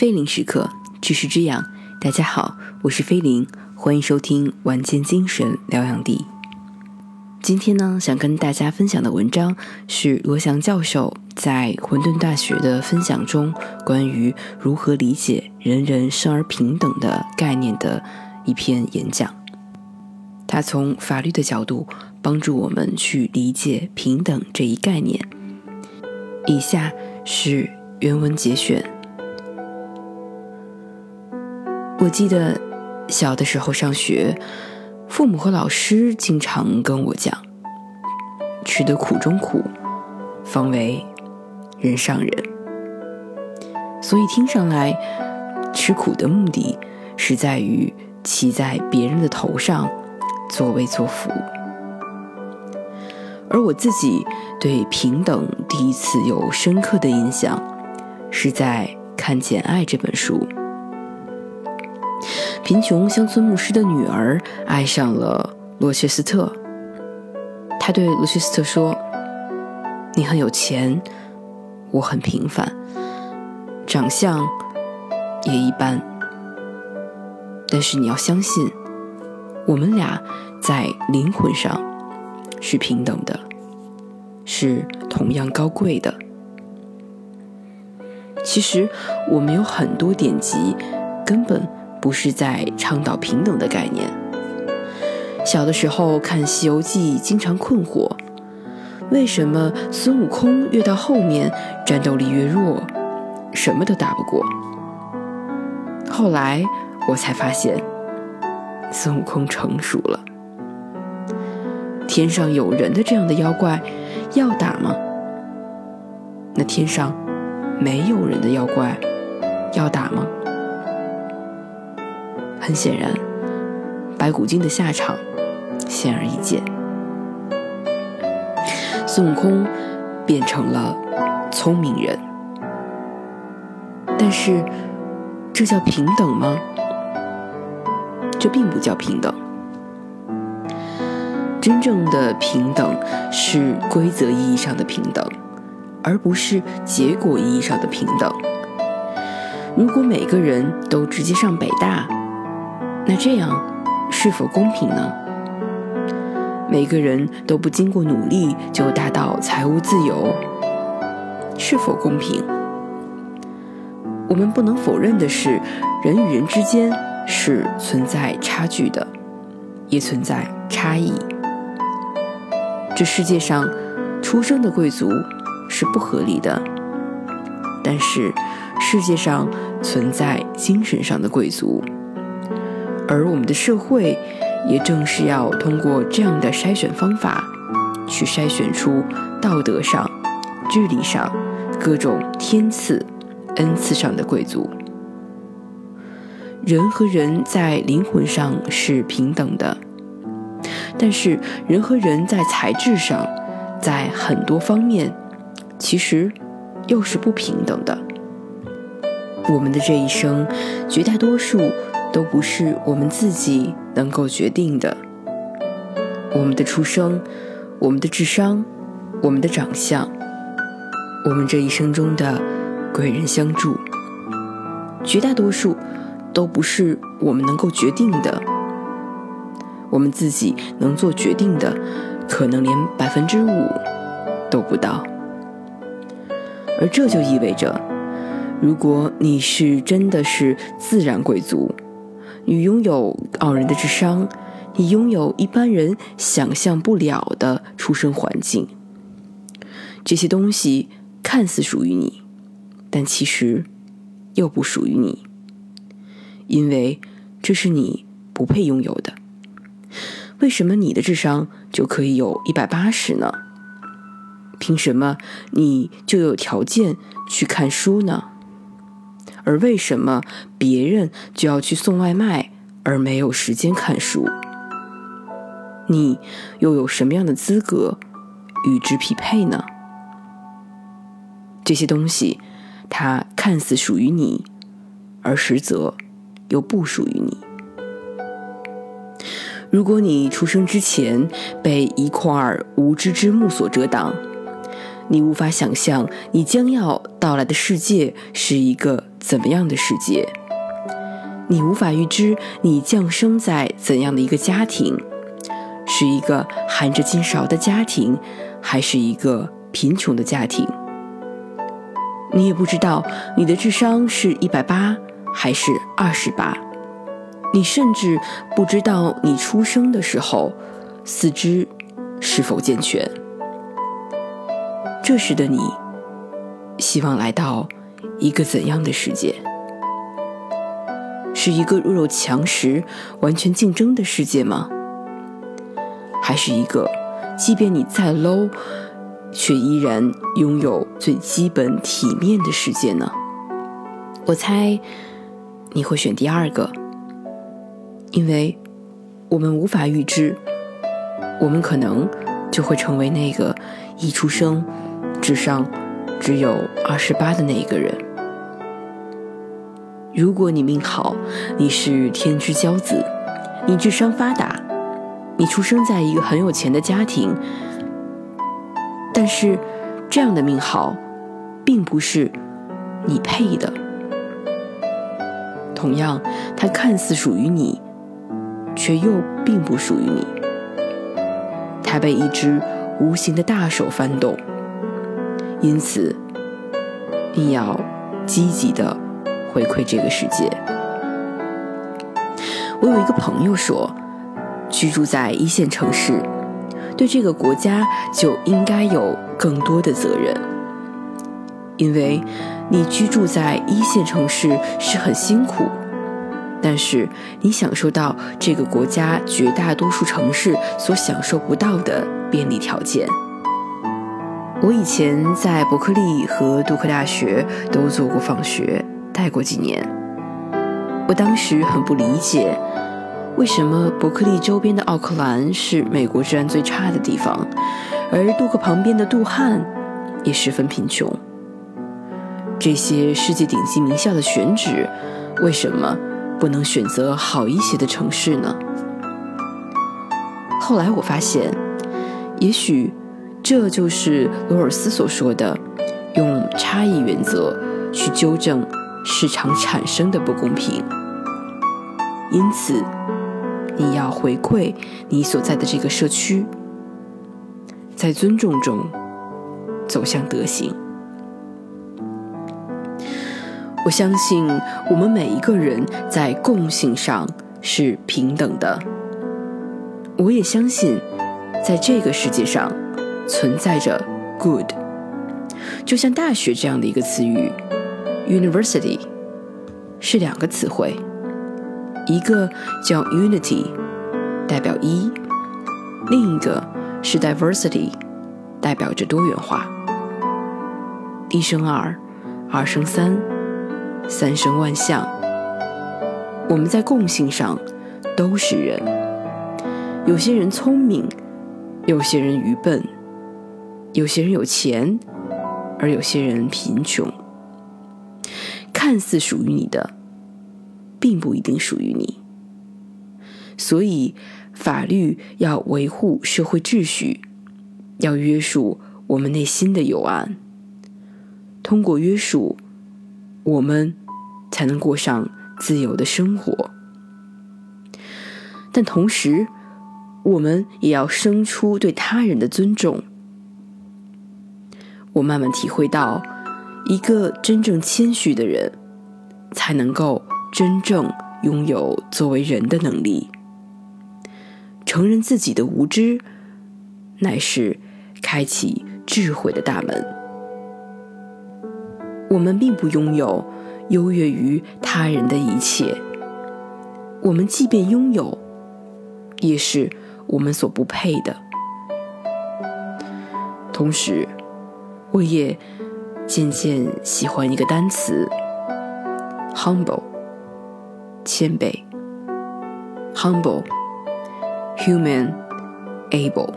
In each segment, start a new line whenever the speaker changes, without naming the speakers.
菲林时刻，知识之养。大家好，我是菲林，欢迎收听晚间精神疗养地。今天呢，想跟大家分享的文章是罗翔教授在混沌大学的分享中关于如何理解“人人生而平等”的概念的一篇演讲。他从法律的角度帮助我们去理解平等这一概念。以下是原文节选。我记得小的时候上学。父母和老师经常跟我讲：“吃得苦中苦，方为人上人。”所以听上来，吃苦的目的是在于骑在别人的头上作威作福。而我自己对平等第一次有深刻的印象，是在看《简爱》这本书。贫穷乡村牧师的女儿爱上了罗切斯特。他对罗切斯特说：“你很有钱，我很平凡，长相也一般。但是你要相信，我们俩在灵魂上是平等的，是同样高贵的。其实我们有很多典籍，根本。”不是在倡导平等的概念。小的时候看《西游记》，经常困惑：为什么孙悟空越到后面战斗力越弱，什么都打不过？后来我才发现，孙悟空成熟了。天上有人的这样的妖怪，要打吗？那天上没有人的妖怪，要打吗？很显然，白骨精的下场显而易见。孙悟空变成了聪明人，但是这叫平等吗？这并不叫平等。真正的平等是规则意义上的平等，而不是结果意义上的平等。如果每个人都直接上北大，那这样是否公平呢？每个人都不经过努力就达到财务自由，是否公平？我们不能否认的是，人与人之间是存在差距的，也存在差异。这世界上出生的贵族是不合理的，但是世界上存在精神上的贵族。而我们的社会，也正是要通过这样的筛选方法，去筛选出道德上、智力上各种天赐、恩赐上的贵族。人和人在灵魂上是平等的，但是人和人在才智上，在很多方面，其实又是不平等的。我们的这一生，绝大多数。都不是我们自己能够决定的。我们的出生，我们的智商，我们的长相，我们这一生中的贵人相助，绝大多数都不是我们能够决定的。我们自己能做决定的，可能连百分之五都不到。而这就意味着，如果你是真的是自然贵族。你拥有傲人的智商，你拥有一般人想象不了的出生环境。这些东西看似属于你，但其实又不属于你，因为这是你不配拥有的。为什么你的智商就可以有一百八十呢？凭什么你就有条件去看书呢？而为什么别人就要去送外卖，而没有时间看书？你又有什么样的资格与之匹配呢？这些东西，它看似属于你，而实则又不属于你。如果你出生之前被一块无知之幕所遮挡，你无法想象你将要到来的世界是一个。怎么样的世界，你无法预知你降生在怎样的一个家庭，是一个含着金勺的家庭，还是一个贫穷的家庭。你也不知道你的智商是一百八还是二十八，你甚至不知道你出生的时候四肢是否健全。这时的你，希望来到一个怎样的世界？是一个弱肉强食、完全竞争的世界吗？还是一个，即便你再 low？却依然拥有最基本体面的世界呢？我猜你会选第二个，因为我们无法预知，我们可能就会成为那个一出生智商只有二十八的那一个人。如果你命好，你是天之骄子，你智商发达，你出生在一个很有钱的家庭。但是，这样的命好，并不是你配的。同样，它看似属于你，却又并不属于你。它被一只无形的大手翻动。因此，你要积极的回馈这个世界。我有一个朋友说，居住在一线城市。对这个国家就应该有更多的责任，因为你居住在一线城市是很辛苦，但是你享受到这个国家绝大多数城市所享受不到的便利条件。我以前在伯克利和杜克大学都做过访学，待过几年，我当时很不理解。为什么伯克利周边的奥克兰是美国治安最差的地方，而杜克旁边的杜汉也十分贫穷？这些世界顶级名校的选址，为什么不能选择好一些的城市呢？后来我发现，也许这就是罗尔斯所说的，用差异原则去纠正市场产生的不公平。因此。你要回馈你所在的这个社区，在尊重中走向德行。我相信我们每一个人在共性上是平等的。我也相信，在这个世界上存在着 good，就像大学这样的一个词语，university 是两个词汇。一个叫 unity，代表一；另一个是 diversity，代表着多元化。一生二，二生三，三生万象。我们在共性上都是人。有些人聪明，有些人愚笨，有些人有钱，而有些人贫穷。看似属于你的。并不一定属于你，所以法律要维护社会秩序，要约束我们内心的幽暗。通过约束，我们才能过上自由的生活。但同时，我们也要生出对他人的尊重。我慢慢体会到，一个真正谦虚的人，才能够。真正拥有作为人的能力，承认自己的无知，乃是开启智慧的大门。我们并不拥有优越于他人的一切，我们即便拥有，也是我们所不配的。同时，我也渐渐喜欢一个单词：humble。谦卑，humble, human, able。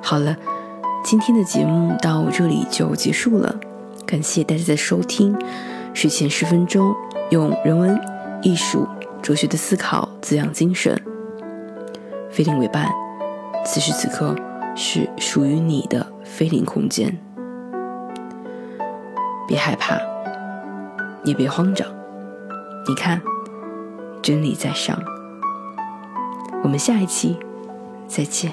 好了，今天的节目到这里就结束了，感谢大家的收听。睡前十分钟，用人文、艺术、哲学的思考滋养精神。菲林为伴，此时此刻是属于你的菲林空间。别害怕。也别慌张。你看，真理在上。我们下一期再见。